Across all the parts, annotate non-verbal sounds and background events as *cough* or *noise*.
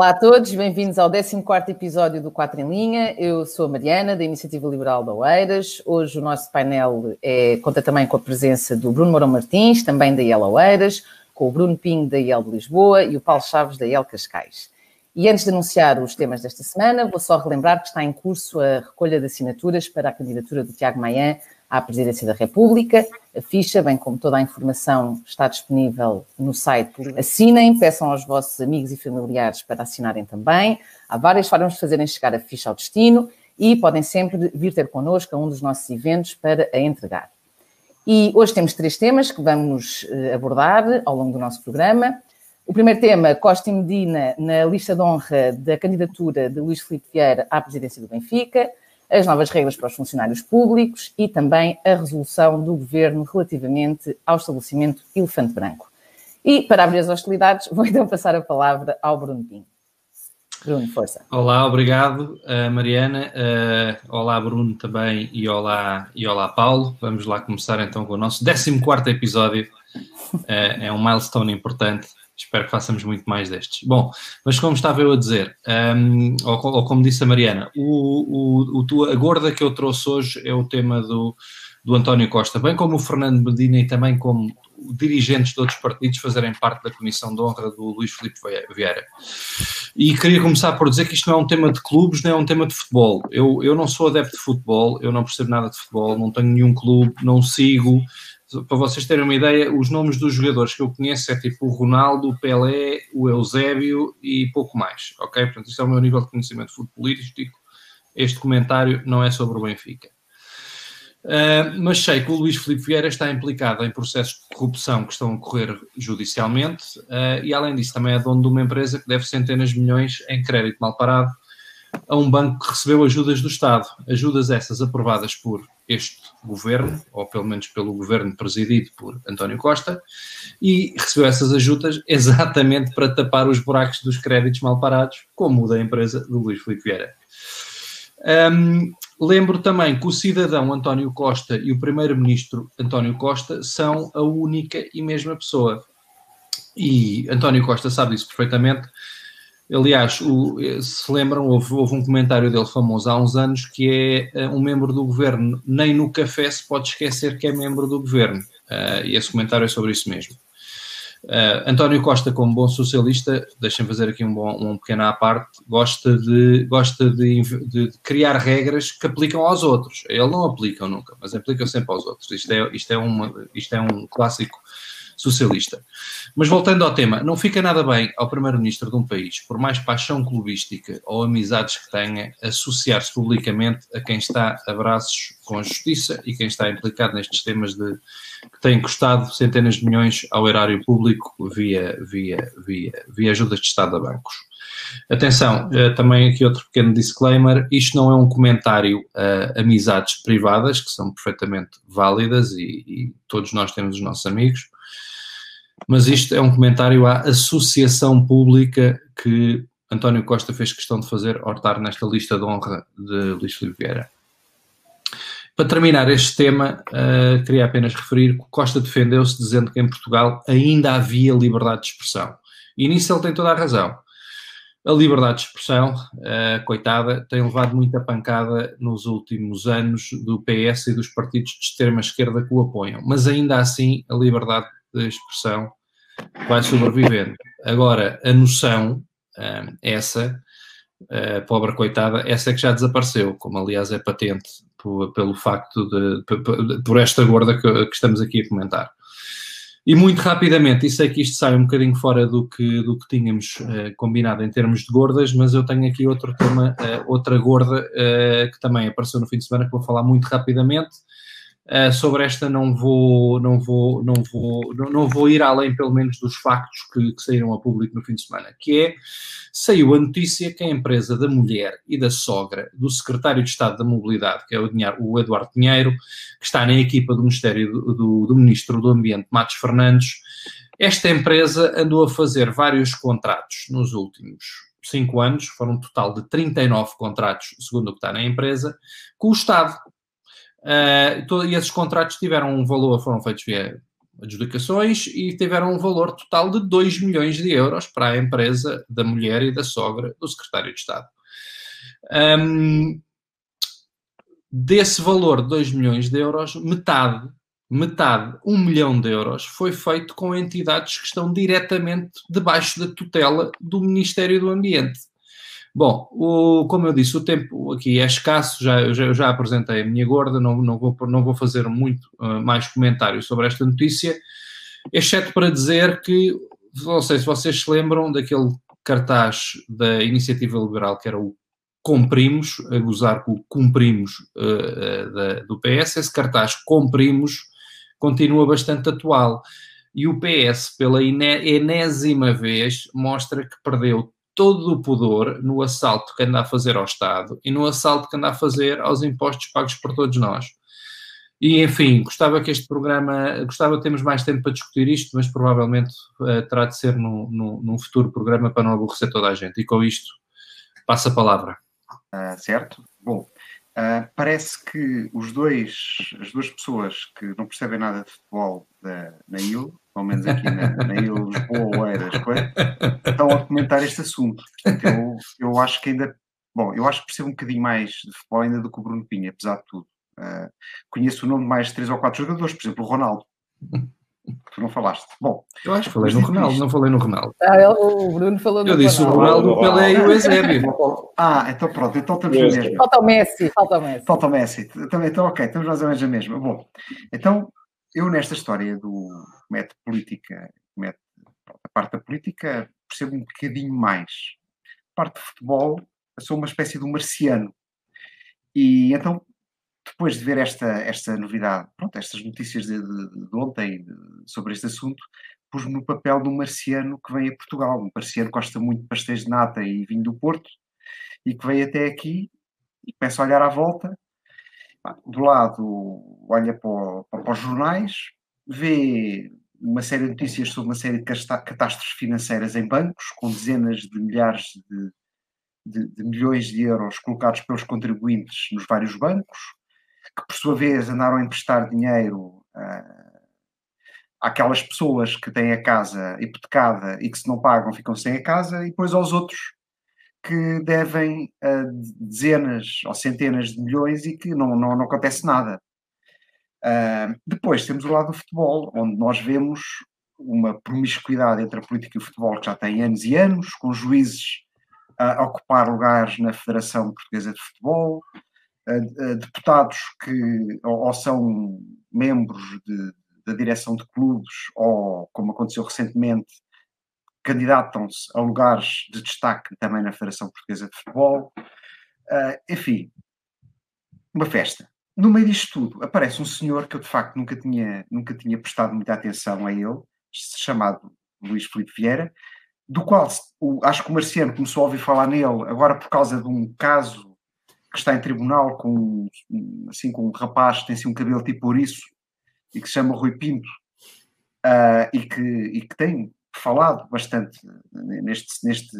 Olá a todos, bem-vindos ao 14º episódio do 4 em Linha. Eu sou a Mariana, da Iniciativa Liberal da Oeiras. Hoje o nosso painel é, conta também com a presença do Bruno Mourão Martins, também da IEL Oeiras, com o Bruno Pinho, da IEL de Lisboa e o Paulo Chaves, da IEL Cascais. E antes de anunciar os temas desta semana, vou só relembrar que está em curso a recolha de assinaturas para a candidatura do Tiago Maia à Presidência da República. A ficha, bem como toda a informação, está disponível no site. Assinem, peçam aos vossos amigos e familiares para assinarem também. Há várias formas de fazerem chegar a ficha ao destino e podem sempre vir ter connosco a um dos nossos eventos para a entregar. E hoje temos três temas que vamos eh, abordar ao longo do nosso programa. O primeiro tema, Costa e Medina na lista de honra da candidatura de Luís Filipe Vieira à presidência do Benfica as novas regras para os funcionários públicos e também a resolução do governo relativamente ao estabelecimento Elefante Branco. E para abrir as hostilidades, *laughs* vou então passar a palavra ao Bruno Pinho. Bruno, força. Olá, obrigado, uh, Mariana. Uh, olá, Bruno também e olá, e olá, Paulo. Vamos lá começar então com o nosso 14 episódio. Uh, é um milestone importante espero que façamos muito mais destes. Bom, mas como estava eu a dizer, um, ou, ou, como disse a Mariana, o, o, o, a gorda que eu trouxe hoje é o tema do, do António Costa, bem como o Fernando Medina e também como dirigentes de outros partidos fazerem parte da comissão de honra do Luís Filipe Vieira. E queria começar por dizer que isto não é um tema de clubes, não é um tema de futebol. Eu, eu não sou adepto de futebol, eu não percebo nada de futebol, não tenho nenhum clube, não sigo, para vocês terem uma ideia, os nomes dos jogadores que eu conheço é tipo o Ronaldo, o Pelé, o Eusébio e pouco mais, ok? Portanto, isto é o meu nível de conhecimento futebolístico. Este comentário não é sobre o Benfica. Uh, mas sei que o Luís Filipe Vieira está implicado em processos de corrupção que estão a ocorrer judicialmente uh, e, além disso, também é dono de uma empresa que deve centenas de milhões em crédito mal parado a um banco que recebeu ajudas do Estado. Ajudas essas aprovadas por este governo, ou pelo menos pelo governo presidido por António Costa, e recebeu essas ajudas *laughs* exatamente para tapar os buracos dos créditos mal parados, como o da empresa do Luís Filipe Vieira. Um, lembro também que o cidadão António Costa e o primeiro-ministro António Costa são a única e mesma pessoa. E António Costa sabe isso perfeitamente, Aliás, o, se lembram, houve, houve, um comentário dele famoso há uns anos que é uh, um membro do governo, nem no café se pode esquecer que é membro do governo. Uh, e esse comentário é sobre isso mesmo. Uh, António Costa, como bom socialista, deixem fazer aqui um, bom, um pequeno à parte, gosta, de, gosta de, de, criar regras que aplicam aos outros. Ele não aplica nunca, mas aplica sempre aos outros. Isto é, isto é, uma, isto é um clássico socialista. Mas voltando ao tema, não fica nada bem ao primeiro-ministro de um país, por mais paixão clubística ou amizades que tenha, associar-se publicamente a quem está a braços com a justiça e quem está implicado nestes temas de que têm custado centenas de milhões ao erário público via, via, via, via ajudas de Estado a bancos. Atenção, eh, também aqui outro pequeno disclaimer: isto não é um comentário a amizades privadas, que são perfeitamente válidas e, e todos nós temos os nossos amigos mas isto é um comentário à associação pública que António Costa fez questão de fazer ao estar nesta lista de honra de Luís Filipe Vieira. Para terminar este tema, uh, queria apenas referir que Costa defendeu-se dizendo que em Portugal ainda havia liberdade de expressão. E nisso ele tem toda a razão. A liberdade de expressão, uh, coitada, tem levado muita pancada nos últimos anos do PS e dos partidos de extrema-esquerda que o apoiam. Mas ainda assim, a liberdade de expressão vai sobrevivendo. Agora, a noção, hum, essa, uh, pobre coitada, essa é que já desapareceu, como aliás é patente por, pelo facto de, por, por esta gorda que, que, estamos aqui a comentar. E muito rapidamente, e sei que isto sai um bocadinho fora do que, do que tínhamos uh, combinado em termos de gordas, mas eu tenho aqui outro tema, uh, outra gorda que também apareceu no fim de semana, que vou falar muito rapidamente, Uh, sobre esta não vou, não vou, não vou, não, não, vou ir além, pelo menos, dos factos que, que, saíram a público no fim de semana, que é, saiu a notícia que a empresa da mulher e da sogra do secretário de Estado da Mobilidade, que é o, Dinheiro, o Eduardo Pinheiro, que está na equipa do Ministério do, do, do Ministro do Ambiente, Matos Fernandes, esta empresa andou a fazer vários contratos nos últimos cinco anos, foram um total de 39 contratos, segundo o que está na empresa, com o Estado. Uh, e esses contratos tiveram um valor, foram feitos via adjudicações e tiveram um valor total de 2 milhões de euros para a empresa da mulher e da sogra do secretário de Estado. Um, desse valor de 2 milhões de euros, metade, metade, 1 um milhão de euros, foi feito com entidades que estão diretamente debaixo da tutela do Ministério do Ambiente. Bom, o, como eu disse, o tempo aqui é escasso, já, já, já apresentei a minha gorda, não, não, vou, não vou fazer muito uh, mais comentários sobre esta notícia, exceto para dizer que, não sei se vocês se lembram daquele cartaz da Iniciativa Liberal, que era o Cumprimos, a gozar com o Cumprimos uh, da, do PS, esse cartaz Cumprimos continua bastante atual. E o PS, pela enésima vez, mostra que perdeu todo o pudor no assalto que anda a fazer ao Estado e no assalto que anda a fazer aos impostos pagos por todos nós. E, enfim, gostava que este programa, gostava de termos mais tempo para discutir isto, mas provavelmente uh, terá de ser num, num, num, futuro programa para não aborrecer toda a gente. E com isto, passo a palavra. Uh, certo? Bom, uh, parece que os dois, as duas pessoas que não percebem nada de futebol da, na IL pelo menos aqui na, na Ilha Lisboa, Oeiras, estão a comentar este assunto. Portanto, eu, eu acho que ainda, bom, eu acho que percebo um bocadinho mais de futebol ainda do que o Bruno Pinha, apesar de tudo. Uh, conheço o nome de mais três ou quatro jogadores, por exemplo, o Ronaldo. Que tu não falaste. Bom, eu acho que falei no Ronaldo, isto. não falei no Ronaldo. Ah, ele, o Bruno falou no Eu disse Ronaldo. o Ronaldo, o Pelé e o Eusébio. Ah, então pronto, então estamos no mesmo. Falta o Messi, falta o Messi. Falta o Messi. Então, então ok, estamos mais ou menos a mesma. Bom, então eu nesta história do método política, método, a parte da política, percebo um bocadinho mais. A parte de futebol, sou uma espécie de um marciano. E então, depois de ver esta, esta novidade, pronto, estas notícias de, de, de ontem de, sobre este assunto, pus-me no papel de um marciano que vem a Portugal. Um marciano que gosta muito de pastéis de nata e vinho do Porto e que veio até aqui e começa a olhar à volta do lado olha para, para, os jornais, vê uma série de notícias sobre uma série de catástrofes financeiras em bancos, com dezenas de milhares de, de, de, milhões de euros colocados pelos contribuintes nos vários bancos, que por sua vez andaram a emprestar dinheiro uh, àquelas pessoas que têm a casa hipotecada e que se não pagam ficam sem a casa, e depois aos outros que devem dezenas ou centenas de milhões e que não, não, não acontece nada. Uh, depois temos o lado do futebol, onde nós vemos uma promiscuidade entre a política e o futebol que já tem anos e anos, com juízes a ocupar lugares na Federação Portuguesa de Futebol, deputados que ou, ou são membros de, da direção de clubes, ou, como aconteceu recentemente, candidatam-se a lugares de destaque também na Federação Portuguesa de Futebol. Uh, enfim, uma festa. No meio disto tudo, aparece um senhor que eu de facto nunca tinha, nunca tinha prestado muita atenção a ele, chamado Luís Filipe Vieira, do qual o, acho que o Marciano começou a ouvir falar nele agora por causa de um caso que está em tribunal com, assim, com um rapaz que tem assim, um cabelo tipo ouriço e que se chama Rui Pinto uh, e, que, e que tem falado bastante neste, neste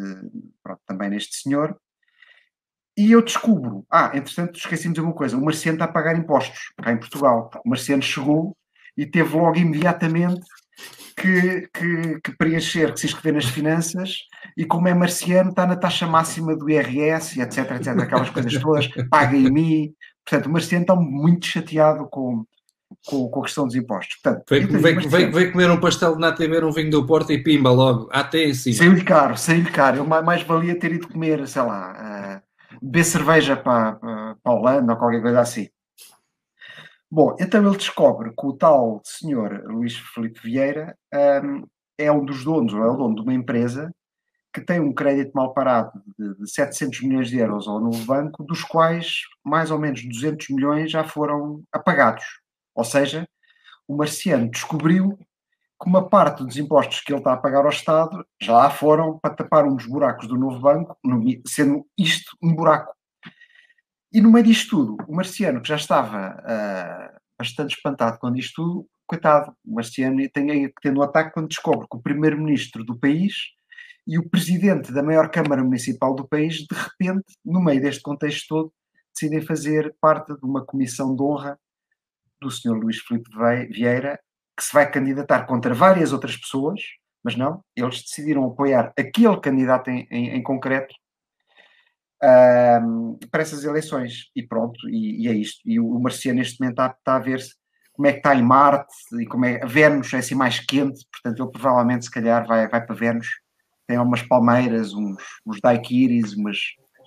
pronto, também neste senhor, e eu descubro, ah, entretanto esqueci-me de uma coisa, o Marciano está a pagar impostos cá em Portugal, o Marciano chegou e teve logo imediatamente que, que, que, preencher, que se inscrever nas finanças, e como é marciano, está na taxa máxima do IRS, etc, etc, aquelas coisas todas, paga em mim. Portanto, o marciano está muito chateado com, com, com a questão dos impostos. Portanto, vem, comer um pastel de nata e beber um vinho do Porto e pimba logo, até em cima. Saiu-lhe caro, saiu-lhe caro. Eu mais valia ter ido comer, sei lá, uh, beber cerveja para, para, para a Holanda ou qualquer coisa assim. Bom, então ele descobre que o tal senhor Luís Felipe Vieira um, é um dos donos, ou é o dono de uma empresa que tem um crédito mal parado de, de 700 milhões de euros ao novo banco, dos quais mais ou menos 200 milhões já foram apagados. Ou seja, o marciano descobriu que uma parte dos impostos que ele está a pagar ao Estado já lá foram para tapar um dos buracos do novo banco, sendo isto um buraco. E no meio disto tudo, o marciano, que já estava uh, bastante espantado com isto tudo, coitado, o marciano tem que ter um ataque quando descobre que o primeiro-ministro do país e o presidente da maior Câmara Municipal do país, de repente, no meio deste contexto todo, decidem fazer parte de uma comissão de honra do Sr. Luís Filipe Vieira, que se vai candidatar contra várias outras pessoas, mas não, eles decidiram apoiar aquele candidato em, em, em concreto uh, para essas eleições. E pronto, e, e, é isto. E o, Marciano neste momento está, está a ver se como é que está em Marte e como é. A Vênus é assim mais quente, portanto ele provavelmente se calhar vai, vai para Vênus. Tem umas palmeiras, uns, uns daiquiris, umas.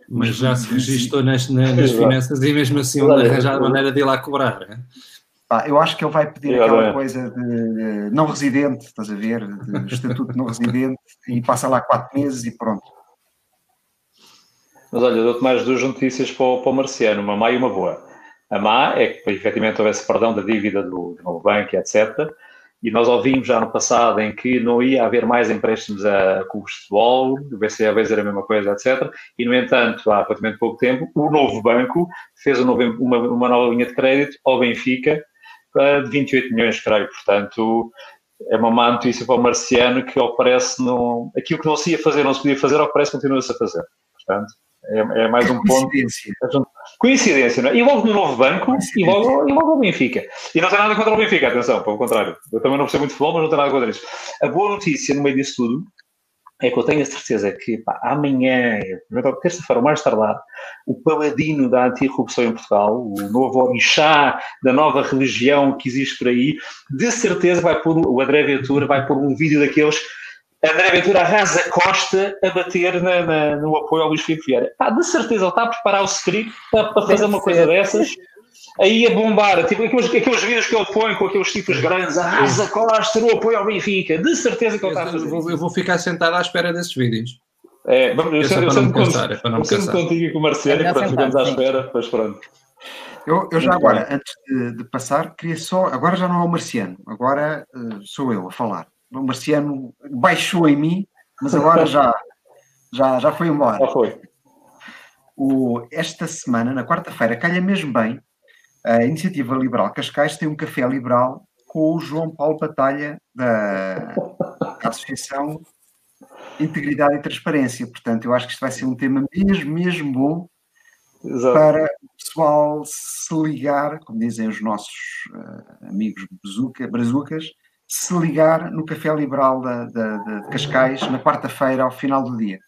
Mas já se registou nas, nas *laughs* finanças e mesmo assim onde arranjar a maneira de ir lá cobrar. Pá, eu acho que ele vai pedir aquela coisa de não residente, estás a ver? De estatuto não residente e passa lá quatro meses e pronto. Mas olha, dou-te mais duas notícias para o, para o Marciano, uma má e uma boa. A má é que efetivamente houvesse perdão da dívida do, do novo banco, etc. E nós ouvimos já no passado em que não ia haver mais empréstimos a clubes de futebol, o BCE a era a mesma coisa, etc. E, no entanto, há praticamente pouco tempo, o novo banco fez uma, uma nova linha de crédito ao Benfica de 28 milhões, creio. Portanto, é uma má notícia para o Marciano que ao parece não. Aquilo que não se ia fazer, não se podia fazer, ao parece continua-se a fazer. Portanto, é, é mais um ponto. Coincidência. Coincidência, não é? E logo no novo banco e logo, e logo ao Benfica. E não tem nada contra o Benfica, atenção, pelo contrário. Eu também não percebo muito futebol, mas não tem nada contra isso. A boa notícia no meio disso tudo é que eu tenho a certeza que pá, amanhã, terça-feira, mais tardar, o paladino da antirrupção em Portugal, o novo orixá da nova religião que existe por aí, de certeza vai pôr, o André Ventura vai pôr um vídeo daqueles André Ventura arrasa Costa a bater na, na, no apoio ao Luís Filipe Vieira. Pá, de certeza, ele está a preparar o script para, para fazer uma coisa dessas *laughs* aí a bombar, tipo aqueles, aqueles vídeos que ele põe com aqueles tipos grandes, arrasa Costa no apoio ao Benfica, de certeza que ele está a fazer. Eu vou, eu vou ficar sentado à espera desses vídeos. É, vamos, eu, sempre, eu sempre, eu sempre contigo com o Marcelo, pronto, ficamos à espera, mas pronto. Eu, eu já agora, antes de, de, passar, queria só. Agora já não é o Marciano, agora uh, sou eu a falar. O Marciano baixou em mim, mas agora já, já, já foi embora. Já foi. O, esta semana, na quarta-feira, calha mesmo bem, a Iniciativa Liberal Cascais tem um café liberal com o João Paulo Batalha, da, da Associação Integridade e Transparência. Portanto, eu acho que isto vai ser um tema mesmo, mesmo bom Exato. para o pessoal se ligar, como dizem os nossos uh, amigos brazuca, brazucas, se ligar no Café Liberal da, da, de Cascais na quarta-feira, ao final do dia.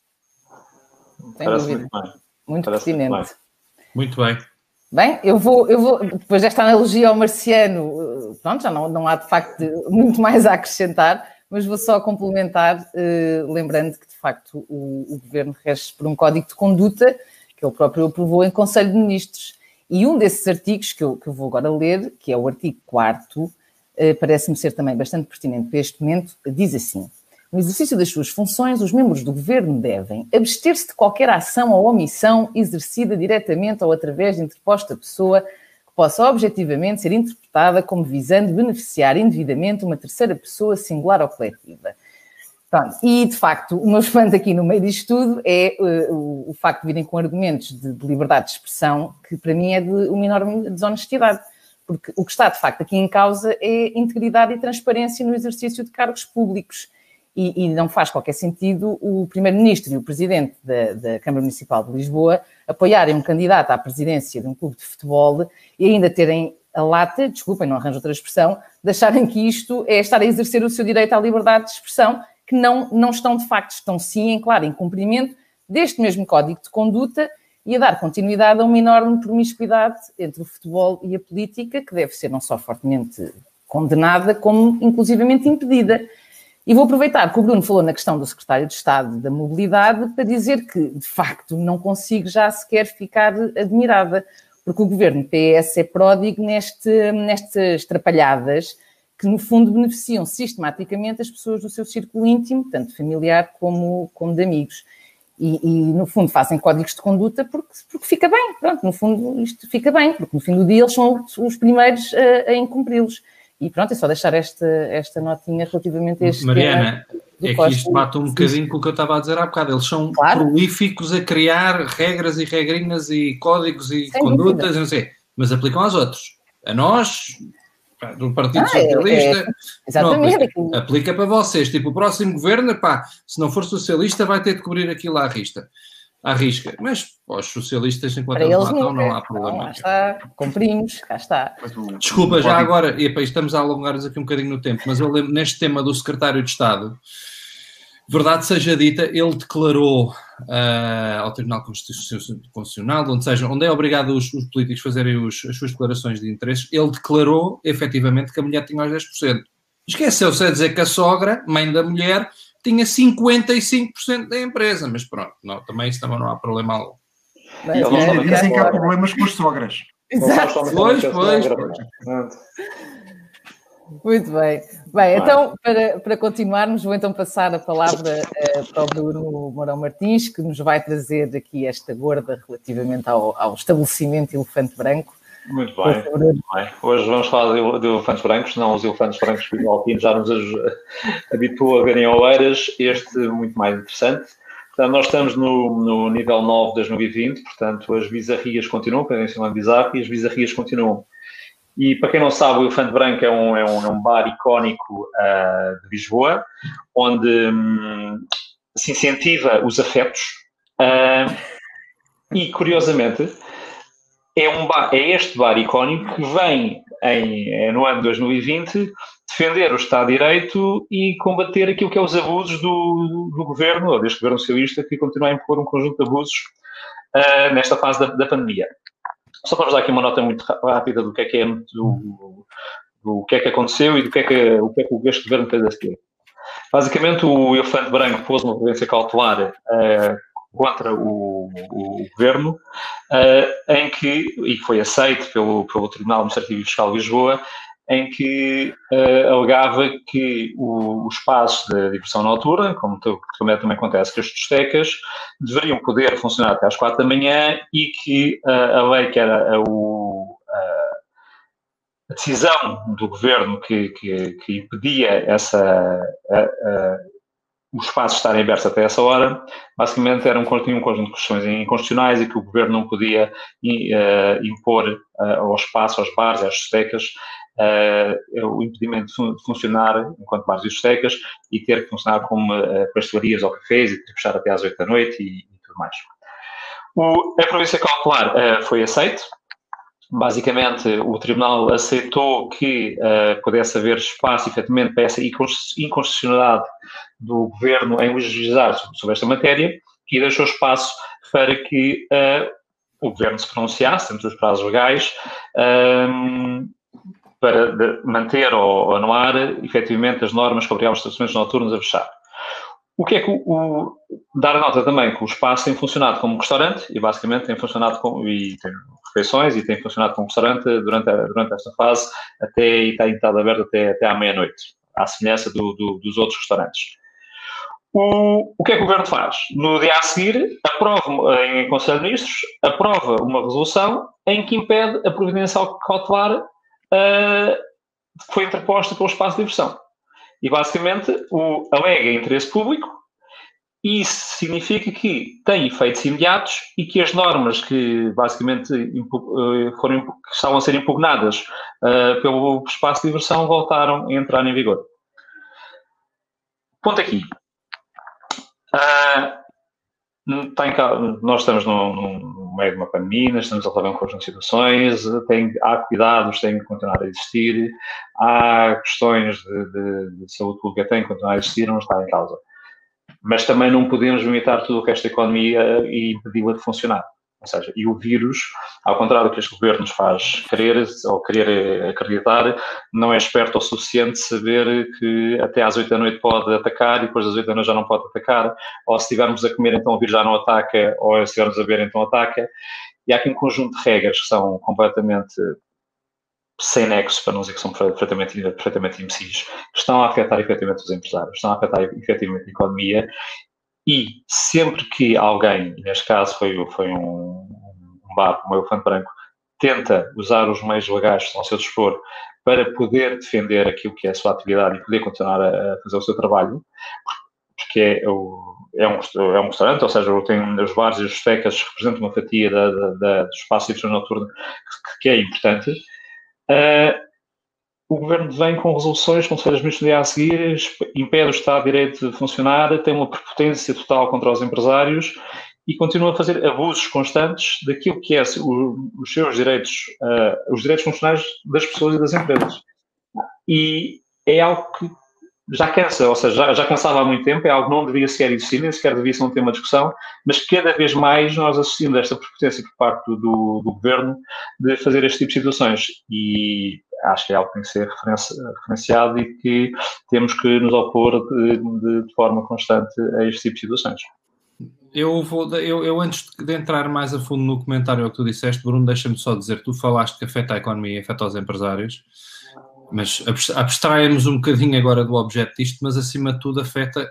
Sem dúvida. Muito, muito pertinente. Muito, muito bem. Bem, eu vou, eu vou, depois desta analogia ao marciano, pronto, já não, não há de facto muito mais a acrescentar, mas vou só complementar, eh, lembrando que de facto o, o governo rege por um código de conduta que ele próprio aprovou em Conselho de Ministros. E um desses artigos que eu, que eu vou agora ler, que é o artigo 4, eh, parece-me ser também bastante pertinente para este momento, diz assim: no exercício das suas funções, os membros do governo devem abster-se de qualquer ação ou omissão exercida diretamente ou através de interposta pessoa que possa objetivamente ser interpretada como visando beneficiar indevidamente uma terceira pessoa singular ou coletiva. Pronto. E, de facto, o meu espanto aqui no meio disto tudo é uh, o, facto de virem com argumentos de, de, liberdade de expressão, que para mim é de uma enorme desonestidade. Porque o que está, de facto, aqui em causa é integridade e transparência no exercício de cargos públicos e, e não faz qualquer sentido o Primeiro-Ministro e o Presidente da, da, Câmara Municipal de Lisboa apoiarem um candidato à presidência de um clube de futebol e ainda terem a lata, desculpem, não arranjo outra expressão, de acharem que isto é estar a exercer o seu direito à liberdade de expressão, que não, não estão de facto, estão sim em claro em cumprimento deste mesmo código de conduta e a dar continuidade a uma enorme promiscuidade entre o futebol e a política, que deve ser não só fortemente condenada, como inclusivamente impedida. E vou aproveitar que o Bruno falou na questão do secretário de Estado da Mobilidade para dizer que, de facto, não consigo já sequer ficar admirada, porque o governo PS é pródigo neste, nestas trapalhadas que, no fundo, beneficiam sistematicamente as pessoas do seu círculo íntimo, tanto familiar como, como de amigos. E, e, no fundo, fazem códigos de conduta porque, porque fica bem. Pronto, no fundo, isto fica bem, porque no fim do dia eles são os primeiros a, a incumpri-los. E pronto, é só deixar esta, esta notinha relativamente a este Mariana, é que isto bate um bocadinho com o que eu estava a dizer há bocado. Eles são claro. prolíficos a criar regras e regrinhas e códigos e Sem condutas, não sei, mas aplicam aos outros. A nós, do Partido ah, Socialista, é, é, exatamente. Aplica, aplica, para vocês. Tipo, o próximo governo, pá, se não for socialista, vai ter de cobrir aquilo à rista. À risca. Mas os socialistas, enquanto eles matam, nunca. não há problema. Não, lá está, cumprimos, cá está. Desculpa, já agora, e estamos a alongar-nos aqui um bocadinho no tempo, mas eu lembro, neste tema do secretário de Estado, verdade seja dita, ele declarou uh, ao Tribunal Constitucional, onde, seja, onde é obrigado os, os políticos fazerem os, as suas declarações de interesses, ele declarou efetivamente que a mulher tinha os 10%. Esqueceu-se a dizer que a sogra, mãe da mulher, tinha 55% da empresa, mas pronto, não, também isso também não há problema algum. Mas, é, dizem que há problemas com as sogras. Exato. Pois, pois. Muito bem. Bem, então, para, para continuarmos, vou então passar a palavra uh, para o Bruno Mourão Martins, que nos vai trazer aqui esta gorda relativamente ao, ao estabelecimento Elefante Branco. Muito bem, muito bem. Hoje vamos falar de, de elefantes brancos, não os elefantes brancos que o Alpino já nos *laughs* habituou a verem oeiras, este muito mais interessante. Portanto, nós estamos no, no nível 9 de 2020, portanto, as bizarrias continuam, para quem bizarro, e as bizarrias continuam. E para quem não sabe, o Elefante Branco é um, é um, é um bar icónico uh, de Lisboa, onde um, se incentiva os afetos. Uh, e, curiosamente, é, um bar, é este bar icónico que vem em, é no ano 2020 defender o Estado de Direito e combater aquilo que é os abusos do, do governo, ou deste governo socialista, que continua a impor um conjunto de abusos uh, nesta fase da, da, pandemia. Só para vos dar aqui uma nota muito rápida do que é que é do, do que é que aconteceu e do que é que, o que, é que governo fez a seguir. Basicamente, o elefante branco pôs uma providência cautelar uh, contra o, o governo, uh, em que, e foi aceito pelo, pelo Tribunal Administrativo e Fiscal de Lisboa, em que uh, alegava que o, os espaços de diversão noturna, como também, também acontece com as discotecas, deveriam poder funcionar até às quatro da manhã e que uh, a lei que era o, a decisão do governo que, que, que impedia essa, os espaços estarem abertos até essa hora, basicamente era um, tinha um conjunto de questões inconstitucionais e que o governo não podia uh, impor uh, ao espaço, aos bares, às discotecas, uh, o impedimento de funcionar enquanto bares e discotecas e ter que funcionar como uh, pastelarias ou cafés e ter que fechar até às 8 da noite e, e tudo mais. O, a província cautelar foi aceito, Basicamente, o Tribunal aceitou que uh, pudesse haver espaço, efetivamente, para essa inconstitucionalidade do Governo em legislar sobre esta matéria e deixou espaço para que uh, o Governo se pronunciasse, dentro dos prazos legais, um, ehm, para manter ou anular, efetivamente, as normas que obrigavam os estabelecimentos noturnos a fechar. O que é que o, o, dar nota também que o espaço tem funcionado como restaurante e basicamente tem funcionado como e tem refeições e tem funcionado como restaurante durante, durante esta fase até e tem estado aberto até, até à meia-noite, à semelhança do, do, dos outros restaurantes. O, o que é que o governo faz? No dia a seguir, aprova em Conselho de Ministros, aprova uma resolução em que impede a providência cautelar uh, que foi interposta pelo espaço de diversão e basicamente o, alega interesse público isso significa que tem efeitos imediatos e que as normas que basicamente eh, foram, que estavam a ser impugnadas uh, pelo espaço de diversão voltaram a entrar em vigor. Ponto aqui. Uh, nós estamos no, no, meio de uma pandemia, estamos a levar um conjunto de situações, tem, há cuidados, têm que continuar a existir, há questões de, de, de, saúde pública que têm que continuar a existir, não está em causa. Mas também não podemos limitar tudo o que esta economia e impedi-la de funcionar. Ou seja, e o vírus, ao contrário do que este governo nos faz querer ou querer acreditar, não é esperto o suficiente saber que até às 8 da noite pode atacar e depois das 8 da noite já não pode atacar, ou se estivermos a comer então o vírus já não ataca, ou se estivermos a beber então ataca. E há aqui um conjunto de regras que são completamente sem nexo, para não dizer que são perfeitamente, perfeitamente imbecis, estão a afetar efetivamente os empresários, estão a afetar efetivamente a economia e sempre que alguém, neste caso foi, foi um, um bar o Elefante Branco, tenta usar os meios legais que estão ao seu dispor para poder defender aquilo que é a sua atividade e poder continuar a fazer o seu trabalho, porque é, o, é, um, é um restaurante, ou seja, tem os bares e as discotecas representam uma fatia da, da, da, do espaço de noturno que, que é importante. Uh, o governo vem com resoluções, as ministros no dia a seguir, impede o Estado de Direito de funcionar, tem uma prepotência total contra os empresários e continua a fazer abusos constantes daquilo que é o, os seus direitos, uh, os direitos funcionais das pessoas e das empresas. E é algo que já cansa, ou seja, já, já, cansava há muito tempo, é algo que não devia sequer existir, nem sequer devia ser um tema de discussão, mas cada vez mais nós assistimos a esta prepotência por parte do, do, governo de fazer este tipo de situações e acho que é algo que tem que ser referenciado e que temos que nos opor de, de, de forma constante a este tipo de situações. Eu, vou, eu, eu, antes de entrar mais a fundo no comentário que tu disseste, Bruno, deixa-me só dizer, tu falaste que afeta a economia e afeta os empresários, mas abstraímos um bocadinho agora do objeto disto, mas acima de tudo afeta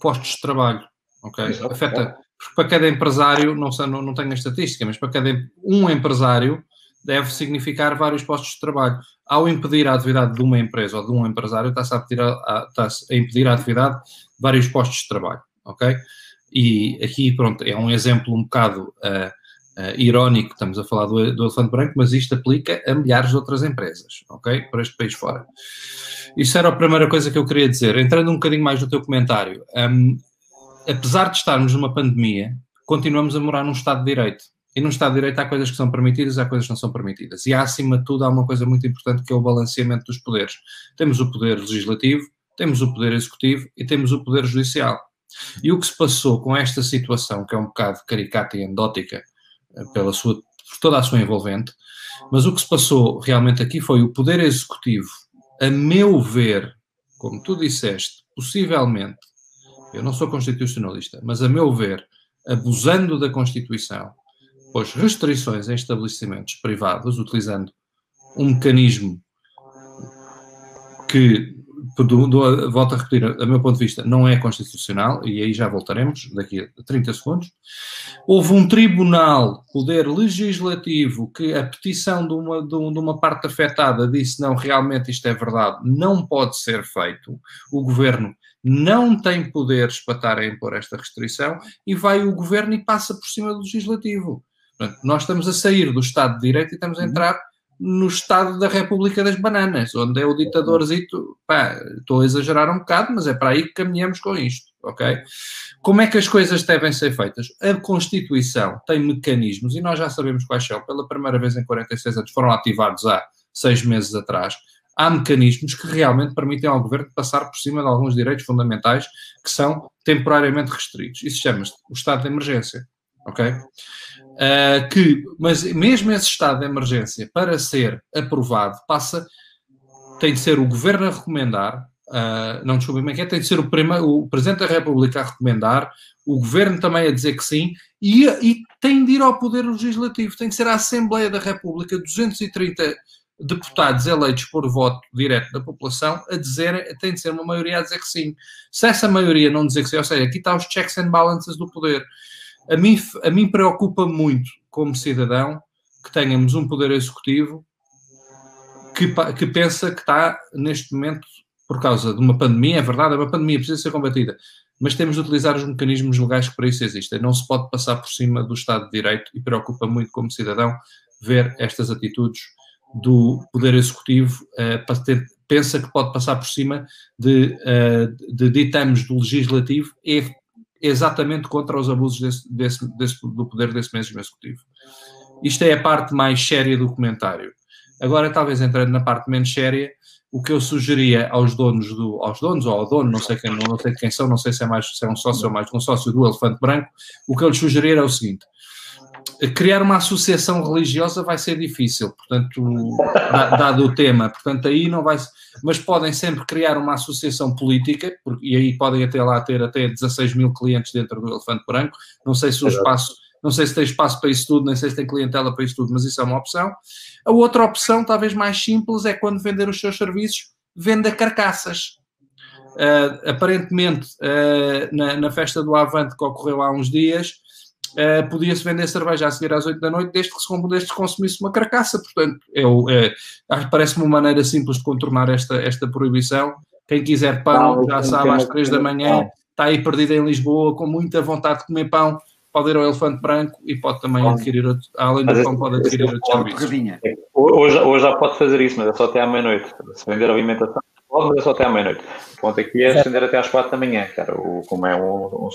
postos de trabalho, ok? Exato. Afeta, porque para cada empresário, não, sei, não, não tenho a estatística, mas para cada um empresário deve significar vários postos de trabalho. Ao impedir a atividade de uma empresa ou de um empresário, está-se a, a, está a impedir a atividade de vários postos de trabalho, ok? E aqui, pronto, é um exemplo um bocado uh, uh, irónico, estamos a falar do, do elefante branco, mas isto aplica a milhares de outras empresas, ok? Para este país fora. Isso era a primeira coisa que eu queria dizer. Entrando um bocadinho mais no teu comentário, um, apesar de estarmos numa pandemia, continuamos a morar num Estado de Direito. E num Estado de Direito há coisas que são permitidas, há coisas que não são permitidas. E há, acima de tudo, há uma coisa muito importante que é o balanceamento dos poderes. Temos o poder legislativo, temos o poder executivo e temos o poder judicial. E o que se passou com esta situação, que é um bocado caricata e endótica, pela sua, por toda a sua envolvente, mas o que se passou realmente aqui foi o Poder Executivo, a meu ver, como tu disseste, possivelmente, eu não sou constitucionalista, mas a meu ver, abusando da Constituição, pôs restrições em estabelecimentos privados, utilizando um mecanismo que do, do, volto a repetir, a meu ponto de vista, não é constitucional, e aí já voltaremos daqui a 30 segundos. Houve um tribunal, poder legislativo, que a petição de uma, de uma parte afetada disse: não, realmente isto é verdade, não pode ser feito. O governo não tem poderes para estar a impor esta restrição, e vai o governo e passa por cima do legislativo. Portanto, nós estamos a sair do Estado de Direito e estamos a entrar no estado da República das Bananas, onde é o ditadorzito, pá, estou a exagerar um bocado, mas é para aí que caminhamos com isto, ok? Como é que as coisas devem ser feitas? A Constituição tem mecanismos, e nós já sabemos quais são, pela primeira vez em 46 anos, foram ativados há seis meses atrás, há mecanismos que realmente permitem ao governo passar por cima de alguns direitos fundamentais que são temporariamente restritos. Isso chama-se o estado de emergência, ok? Uh, que, mas mesmo esse estado de emergência, para ser aprovado, passa, tem de ser o governo a recomendar, uh, não desculpem, é que é, tem de ser o, o Presidente da República a recomendar, o governo também a dizer que sim, e, e tem de ir ao Poder Legislativo, tem de ser a Assembleia da República, 230 deputados eleitos por voto direto da população a dizer, tem de ser uma maioria a dizer que sim. Se essa maioria não dizer que sim, ou seja, aqui está os checks and balances do poder a mim, a mim preocupa muito, como cidadão, que tenhamos um poder executivo que, que pensa que está, neste momento, por causa de uma pandemia, é verdade, é uma pandemia, precisa ser combatida, mas temos de utilizar os mecanismos legais que para isso existem. Não se pode passar por cima do Estado de Direito e preocupa muito, como cidadão, ver estas atitudes do Poder Executivo, uh, pensa que pode passar por cima de, uh, de ditames do Legislativo e exatamente contra os abusos desse, desse, desse, do poder desse mesmo executivo. Isto é a parte mais séria do comentário. Agora, talvez entrando na parte menos séria, o que eu sugeria aos donos do, aos donos ou ao dono, não sei quem, não sei quem são, não sei se é mais se é um sócio ou mais um sócio do Elefante Branco, o que eu lhes sugerir é o seguinte: criar uma associação religiosa vai ser difícil, portanto, dado o tema, portanto, aí não vai mas podem sempre criar uma associação política, porque, e aí podem até lá ter até 16 mil clientes dentro do Elefante Branco, não sei se o espaço, não sei se tem espaço para isso tudo, nem sei se tem clientela para isso tudo, mas isso é uma opção. A outra opção, talvez mais simples, é quando vender os seus serviços, venda carcaças. Uh, aparentemente, uh, na, na, festa do Avante que ocorreu há uns dias, uh, podia-se vender cerveja a seguir às 8 da noite, desde que se, desde que consumisse uma carcaça. Portanto, eu, é, parece-me uma maneira simples de contornar esta, esta proibição. Quem quiser pão, já sabe, às 3 da manhã, está aí perdido em Lisboa, com muita vontade de comer pão, pode ir ao Elefante Branco e pode também adquirir, outro, além do pão, pode adquirir outros serviços. Hoje, hoje já pode fazer isso, mas é só até à meia-noite. Se vender alimentação, pode, mas é só até à meia-noite. O ponto aqui é estender até às 4 da manhã, cara, o, como é um, um,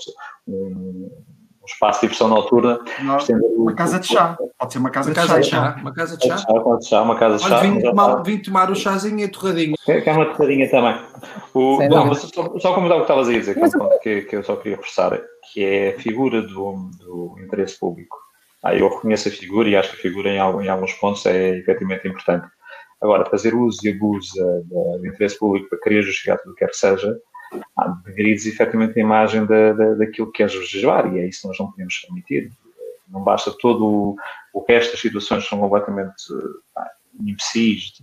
um espaço de diversão noturna. uma casa de chá. Pode ser uma casa, uma de, casa chá, de chá. Uma casa de chá. Uma casa de chá. Uma casa de chá. Vim tomar, vim tomar o chazinho e a torradinha. É, uma torradinha também. O, não, só, só comentar o que estavas a dizer, que, que, que, eu só queria reforçar, que é a figura do, do interesse público. Ah, eu reconheço a figura e acho que a figura em, em alguns pontos é efetivamente importante. Agora, fazer uso e abuso do interesse público para querer justificar tudo o que quer que seja, degrides efetivamente a imagem da, da, daquilo que queres legislar e é isso que nós não podemos permitir. Não basta todo o, o resto das situações são completamente ah, imbecis,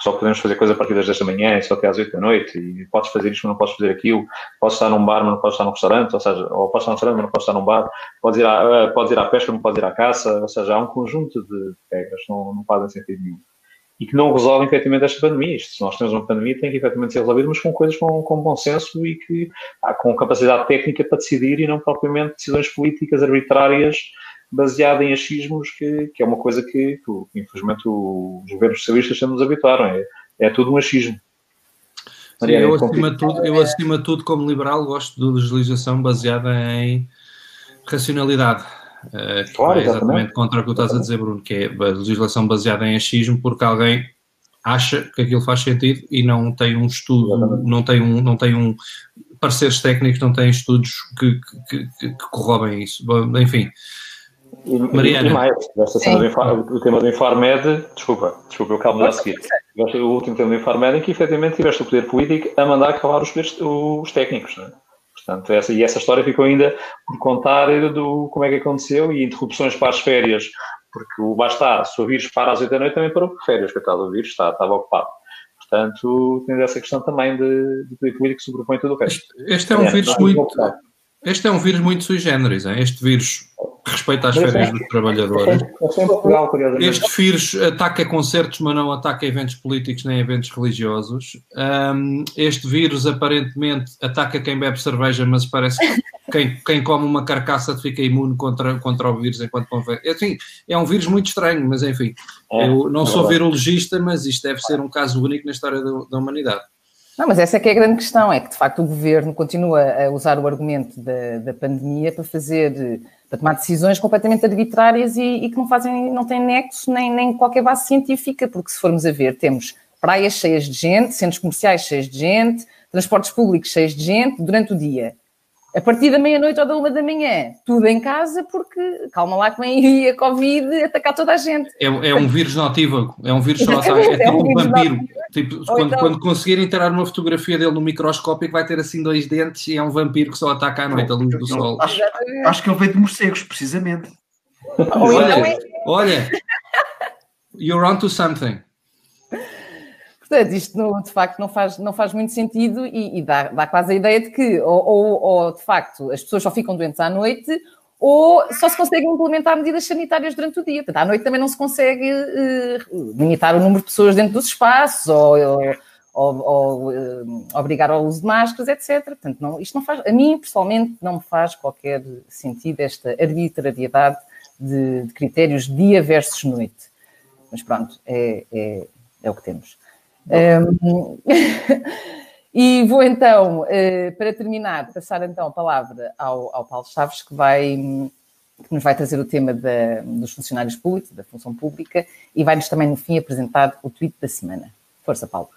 só podemos fazer coisa a partir das 10 da manhã, só até às 8 da noite, e podes fazer isto, mas não podes fazer aquilo, podes estar num bar, mas não podes estar num restaurante, ou seja, ou podes estar num restaurante, mas não podes estar num bar, podes ir à, uh, podes ir à pesca, mas não podes ir à caça, ou seja, há um conjunto de regras não, não fazem sentido nenhum e que não resolvem efetivamente esta pandemia. Isto, se nós temos uma pandemia, tem que efetivamente ser resolvido, mas com coisas com, com bom senso e que ah, com capacidade técnica para decidir e não propriamente decisões políticas arbitrárias baseadas em achismos, que, que é uma coisa que, que infelizmente, os governos socialistas sempre nos habituaram. É, é tudo um achismo. Sim, eu, acima de tudo, eu, acima de tudo, como liberal, gosto de legislação baseada em racionalidade que claro, vai exatamente, exatamente contra o que tu estás a dizer, Bruno, que é a legislação baseada em achismo, porque alguém acha que aquilo faz sentido e não tem um estudo, não tem um, não tem um pareceres técnicos, não tem estudos que, que, que, que corroborem isso. Enfim. E, Mariana. E mais, do, o tema do Infarmed, desculpa, desculpa, eu calmo a seguir. O último tema do Infarmed é que efetivamente tiveste o poder político a mandar acabar os, os técnicos, não é? Portanto, essa, e essa história ficou ainda por contar do como é que aconteceu e interrupções para as férias, porque o basta, se o vírus para às 8 da noite também parou por férias, coitado, o vírus está, estava ocupado. Portanto, tem essa questão também de, de político que sobrepõe tudo o resto. Este, este é um é, vírus muito. Este é um vírus muito sui generis, hein? este vírus respeita as férias dos trabalhadores. Este vírus ataca concertos, mas não ataca eventos políticos nem eventos religiosos. Um, este vírus aparentemente ataca quem bebe cerveja, mas parece que quem, quem come uma carcaça fica imune contra, contra o vírus enquanto convém. Enfim, é um vírus muito estranho, mas enfim, é, eu não é sou virologista, mas isto deve ser um caso único na história da, da humanidade. Não, mas essa é que é a grande questão, é que de facto o governo continua a usar o argumento da, da pandemia para fazer, para tomar decisões completamente arbitrárias e, e, que não fazem, não têm nexo nem, nem qualquer base científica, porque se formos a ver, temos praias cheias de gente, centros comerciais cheios de gente, transportes públicos cheios de gente durante o dia a partir da meia-noite ou da uma da manhã, tudo em casa, porque calma lá que vem a Covid atacar toda a gente. É, é um vírus notívago, é um vírus só, é, é tipo um, um vampiro. Tipo, quando, então... quando conseguirem tirar uma fotografia dele no microscópio, vai ter assim dois dentes e é um vampiro que só ataca à noite, a luz do sol. Acho, acho que ele veio de morcegos, precisamente. olha, então é- olha, you're on to something. Portanto, isto de facto não faz, não faz muito sentido e, e dá, dá, quase a ideia de que, ou, ou, ou, de facto, as pessoas só ficam doentes à noite, ou só se conseguem implementar medidas sanitárias durante o dia. Portanto, à noite também não se consegue uh, limitar o número de pessoas dentro dos espaços, ou, ou, ou uh, obrigar ao uso de máscaras, etc. Portanto, não, isto não faz, a mim, pessoalmente, não me faz qualquer sentido esta arbitrariedade de, de critérios dia versus noite. Mas pronto, é, é, é o que temos. *laughs* E vou então, uh, para terminar, passar então a palavra ao, ao Paulo Chaves, que, vai, que nos vai trazer o tema da, dos funcionários públicos, da função pública, e vai-nos também, no fim, apresentar o tweet da semana. Força, Paulo.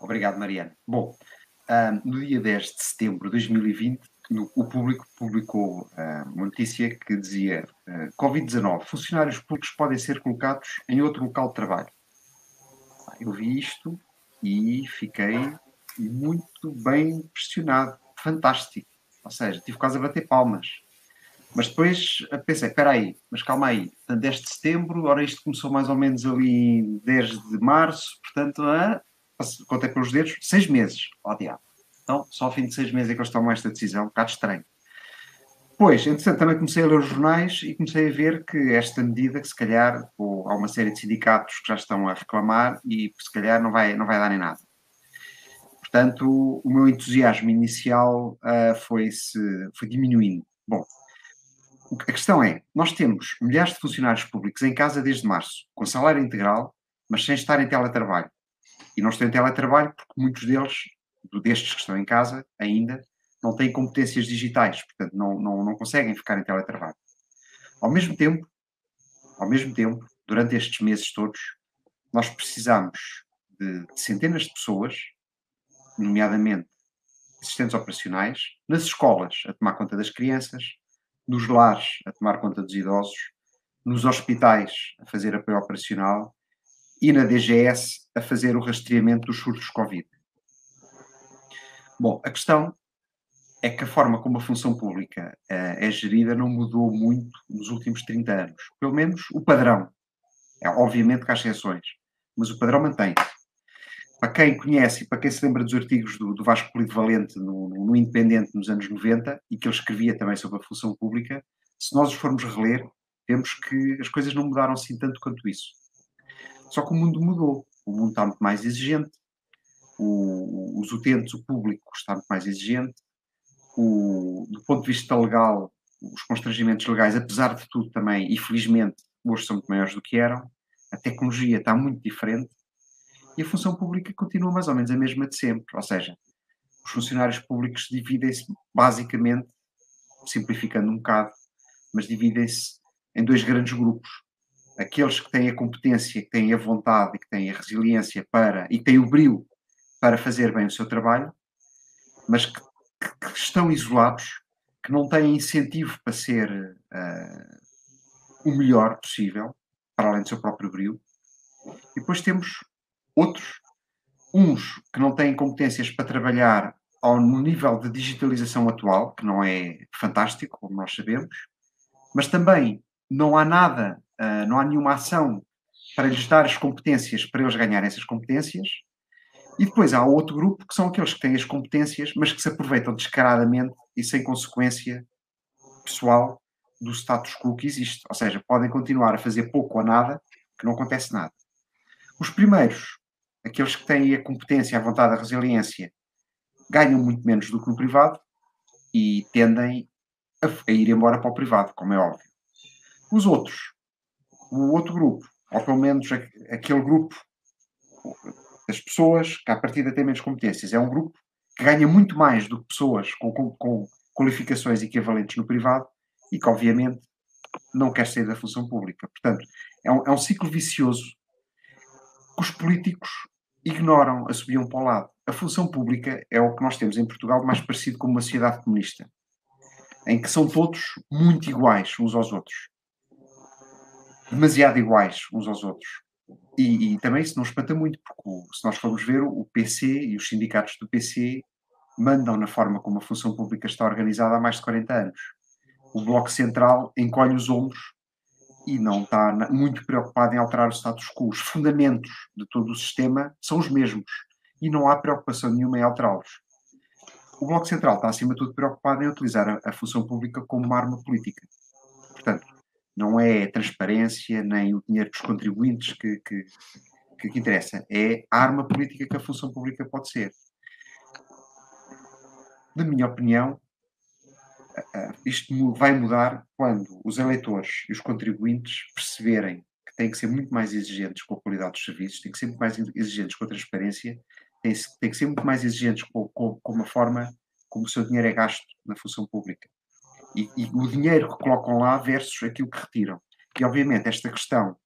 Obrigado, Mariana. Bom, no dia 10 de setembro de 2020, no, o público publicou uma notícia que dizia uh, Covid-19, funcionários públicos podem ser colocados em outro local de trabalho eu vi isto e fiquei muito bem impressionado, fantástico. Ou seja, tive quase a bater palmas. Mas depois pensei, espera aí, mas calma aí, 10 de setembro, ora isto começou mais ou menos ali 10 de março, portanto, ah, contei pelos dedos, seis meses, ó diabo. Então, só ao fim de seis meses é que eles tomam esta decisão, um bocado estranho. Pois, entretanto, também comecei a ler os jornais e comecei a ver que esta medida, que se calhar ou, há uma série de sindicatos que já estão a reclamar e se calhar não vai, não vai dar nem nada. Portanto, o meu entusiasmo inicial uh, foi, -se, foi diminuindo. Bom, a questão é: nós temos milhares de funcionários públicos em casa desde março, com salário integral, mas sem estar em teletrabalho. E não estão em teletrabalho porque muitos deles, destes que estão em casa ainda, não têm competências digitais, portanto, não, não, não conseguem ficar em teletrabalho. Ao mesmo tempo, ao mesmo tempo, durante estes meses todos, nós precisamos de, centenas de pessoas, nomeadamente assistentes operacionais, nas escolas a tomar conta das crianças, nos lares a tomar conta dos idosos, nos hospitais a fazer apoio operacional e na DGS a fazer o rastreamento dos surtos Covid. Bom, a questão é que a forma como a função pública uh, é gerida não mudou muito nos últimos 30 anos. Pelo menos o padrão. É, obviamente que há exceções, mas o padrão mantém-se. Para quem conhece e para quem se lembra dos artigos do, do Vasco Polivalente no, no, Independente nos anos 90 e que ele escrevia também sobre a função pública, se nós os formos reler, vemos que as coisas não mudaram assim tanto quanto isso. Só que o mundo mudou. O mundo está muito mais exigente, o, os utentes, o público está muito mais exigente, o, do ponto de vista legal, os constrangimentos legais, apesar de tudo também, e felizmente, hoje são muito maiores do que eram, a tecnologia está muito diferente e a função pública continua mais ou menos a mesma de sempre. Ou seja, os funcionários públicos dividem-se basicamente, simplificando um bocado, mas dividem-se em dois grandes grupos. Aqueles que têm a competência, que têm a vontade e que têm a resiliência para, e têm o brilho para fazer bem o seu trabalho, mas que que, estão isolados, que não têm incentivo para ser uh, o melhor possível, para além do seu próprio brilho. E depois temos outros, uns que não têm competências para trabalhar ao nível de digitalização atual, que não é fantástico, como nós sabemos, mas também não há nada, uh, não há nenhuma ação para lhes dar as competências para eles ganharem essas competências, e depois há outro grupo que são aqueles que têm as competências, mas que se aproveitam descaradamente e sem consequência pessoal do status quo que existe. Ou seja, podem continuar a fazer pouco ou nada, que não acontece nada. Os primeiros, aqueles que têm a competência, a vontade, a resiliência, ganham muito menos do que no privado e tendem a, a ir embora para o privado, como é óbvio. Os outros, o outro grupo, ou pelo menos aquele grupo das pessoas que, à partida, têm menos competências. É um grupo que ganha muito mais do que pessoas com, com, com qualificações equivalentes no privado e que, obviamente, não quer sair da função pública. Portanto, é um, é um ciclo vicioso que os políticos ignoram, assobiam para o lado. A função pública é o que nós temos em Portugal mais parecido com uma sociedade comunista, em que são todos muito iguais uns aos outros. Demasiado iguais uns aos outros. E, e, também isso não espanta muito, porque se nós formos ver, o PC e os sindicatos do PC mandam na forma como a função pública está organizada há mais de 40 anos. O Bloco Central encolhe os ombros e não está muito preocupado em alterar o status quo. Os fundamentos de todo o sistema são os mesmos e não há preocupação nenhuma em alterá-los. O Bloco Central está, acima de tudo, preocupado em utilizar a, a função pública como uma arma política. Não é a transparência nem o dinheiro dos contribuintes que, que, que, interessa, é a arma política que a função pública pode ser. Na minha opinião, isto vai mudar quando os eleitores e os contribuintes perceberem que têm que ser muito mais exigentes com a qualidade dos serviços, têm que ser muito mais exigentes com a transparência, têm que ser muito mais exigentes com, com, com a forma como o seu dinheiro é gasto na função pública e, e, o dinheiro que colocam lá versus aquilo que retiram. E, obviamente, esta questão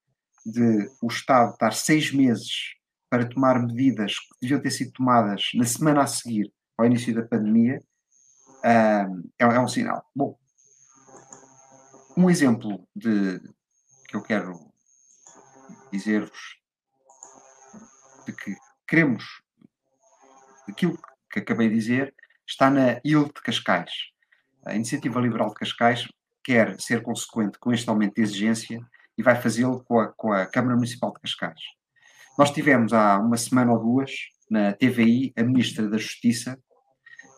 de o Estado estar seis meses para tomar medidas que deviam ter sido tomadas na semana a seguir ao início da pandemia uh, é, é, um sinal. Bom, um exemplo de que eu quero dizer-vos de que queremos aquilo que acabei de dizer está na ilha de Cascais a Iniciativa Liberal de Cascais quer ser consequente com este aumento de exigência e vai fazê-lo com, com a, Câmara Municipal de Cascais. Nós tivemos há uma semana ou duas, na TVI, a Ministra da Justiça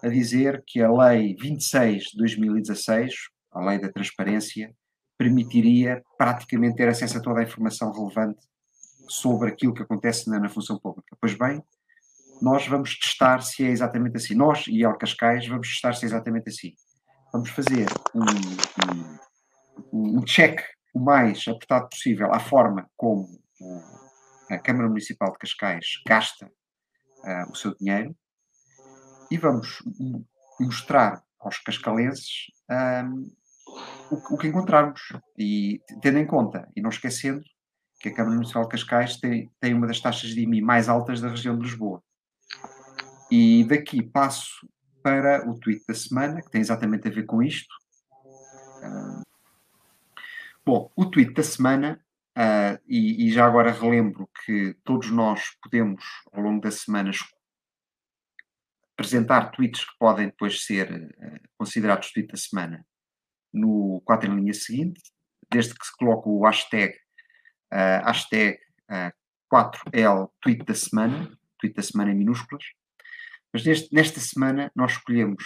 a dizer que a Lei 26 de 2016, a Lei da Transparência, permitiria praticamente ter acesso a toda a informação relevante sobre aquilo que acontece na, na função pública. Pois bem, nós vamos testar se é exatamente assim. Nós e El Cascais vamos testar se é exatamente assim vamos fazer um, um, um check o mais apertado possível à forma como a Câmara Municipal de Cascais gasta uh, o seu dinheiro e vamos mostrar aos cascalenses um, o, o, que encontrarmos. E tendo em conta, e não esquecendo, que a Câmara Municipal de Cascais tem, tem uma das taxas de IMI mais altas da região de Lisboa. E daqui passo para o tweet da semana, que tem exatamente a ver com isto. Uh, bom, o tweet da semana, uh, e, e, já agora relembro que todos nós podemos, ao longo da semana, apresentar tweets que podem depois ser uh, considerados tweet da semana no 4 em linha seguinte, desde que se coloque o hashtag, hashtag 4L tweet da semana, tweet da semana em minúsculas, mas neste, nesta semana nós escolhemos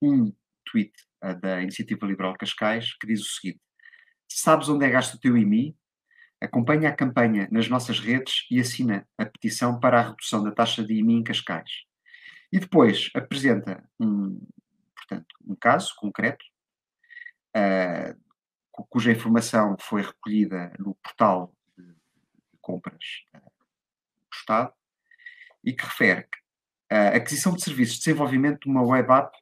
um tweet uh, da Iniciativa Liberal Cascais que diz o seguinte: Sabes onde é gasto o teu IMI? Acompanha a campanha nas nossas redes e assina a petição para a redução da taxa de IMI em Cascais. E depois apresenta um, portanto, um caso concreto, uh, cuja informação foi recolhida no portal de compras uh, do Estado, e que refere que a aquisição de serviços de desenvolvimento de uma web app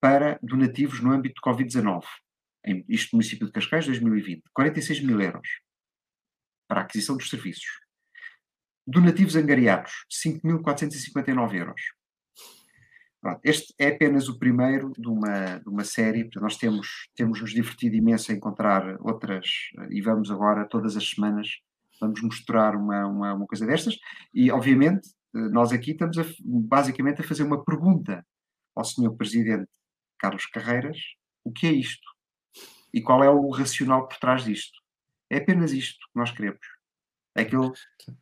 para donativos no âmbito de Covid-19. Isto no município de Cascais, 2020. 46 mil euros para a aquisição dos serviços. Donativos angariados, 5.459 euros. Pronto, este é apenas o primeiro de uma, de uma série. Nós temos, temos nos divertido imenso a encontrar outras, e vamos agora, todas as semanas, vamos mostrar uma, uma, uma coisa destas. E, obviamente, nós aqui estamos a, basicamente a fazer uma pergunta ao Sr. Presidente Carlos Carreiras: o que é isto? E qual é o racional por trás disto? É apenas isto que nós queremos. É que ele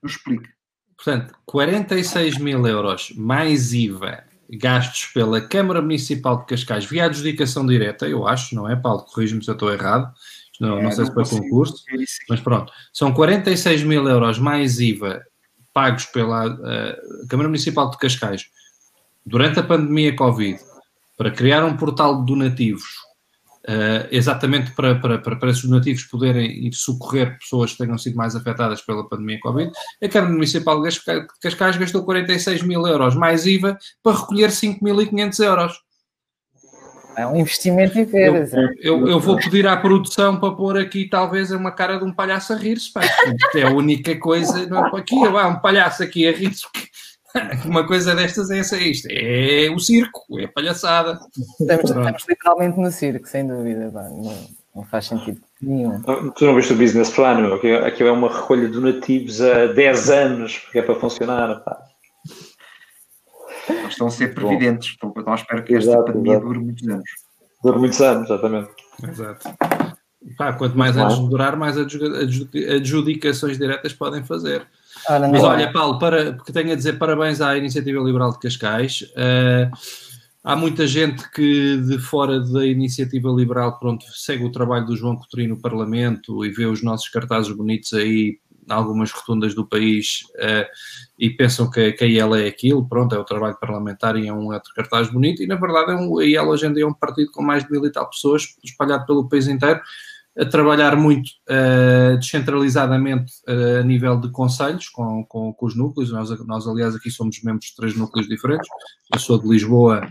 nos explique. Portanto, 46 mil euros mais IVA gastos pela Câmara Municipal de Cascais via adjudicação direta, eu acho, não é, Paulo? Corrige-me se eu estou errado. Não, é, não sei não se foi concurso, mas pronto. São 46 mil euros mais IVA pagos pela uh, Câmara Municipal de Cascais durante a pandemia Covid para criar um portal de donativos, uh, exatamente para, para, para, para esses donativos poderem ir socorrer pessoas que tenham sido mais afetadas pela pandemia Covid, a Câmara Municipal de Cascais gastou 46 mil euros mais IVA para recolher 5.500 euros. É um investimento em veras. Eu, eu, eu, vou pedir à produção para pôr aqui talvez uma cara de um palhaço a rir-se. É a única coisa. Não, é aqui, há um palhaço aqui a rir-se. *laughs* Uma coisa destas é essa, isto. É o circo, é a palhaçada. Estamos, estamos literalmente no circo, sem dúvida. Não, não, faz sentido nenhum. Tu não viste o business plan? Aqui é uma recolha de donativos há 10 anos, porque é para funcionar. Pá. Eles estão a ser previdentes, estão à espera que esta exato, pandemia exato. dure muitos anos. Dure muitos anos, exatamente. Exato. Pá, quanto mais anos durar, mais adjudicações diretas podem fazer. Ora, Mas olha, Paulo, para, porque tenho a dizer parabéns à Iniciativa Liberal de Cascais. Uh, há muita gente que de fora da Iniciativa Liberal pronto, segue o trabalho do João Coutinho no Parlamento e vê os nossos cartazes bonitos aí algumas rotundas do país uh, e pensam que, que a IEL é aquilo, pronto, é o trabalho parlamentar e é um outro cartaz bonito, e na verdade é um, a IEL hoje em dia é um partido com mais de mil e tal pessoas espalhado pelo país inteiro, a trabalhar muito uh, descentralizadamente uh, a nível de conselhos com, com, com, os núcleos. Nós, nós, aliás, aqui somos membros de três núcleos diferentes. Eu sou de Lisboa,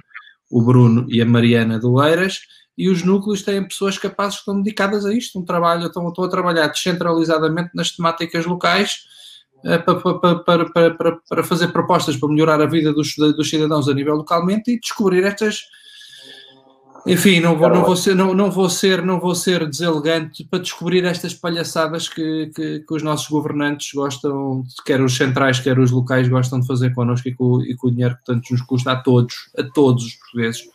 o Bruno e a Mariana do Eiras e os núcleos têm pessoas capazes que estão dedicadas a isto, um trabalho, estão, estão a trabalhar descentralizadamente nas temáticas locais uh, para, para, para, para, fazer propostas para melhorar a vida dos, dos cidadãos a nível localmente e descobrir estas. Enfim, não vou, não vou, ser, não, não, vou ser, não vou ser deselegante para descobrir estas palhaçadas que, que, que, os nossos governantes gostam, quer os centrais, quer os locais, gostam de fazer connosco e com, e com o dinheiro que tanto nos custa a todos, a todos os portugueses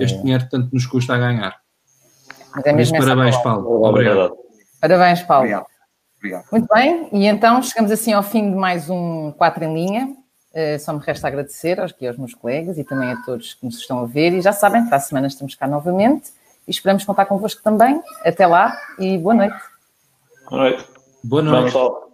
este dinheiro tanto nos custa a ganhar. é Por isso, parabéns, Paulo. Obrigado. Parabéns, Paulo. Obrigado. Obrigado. Muito bem, e então chegamos assim ao fim de mais um 4 em linha. Uh, só me resta agradecer aos, aos meus colegas e também a todos que nos estão a ver. E já sabem, para a semana estamos cá novamente e esperamos contar convosco também. Até lá e boa noite. Boa noite. Boa noite.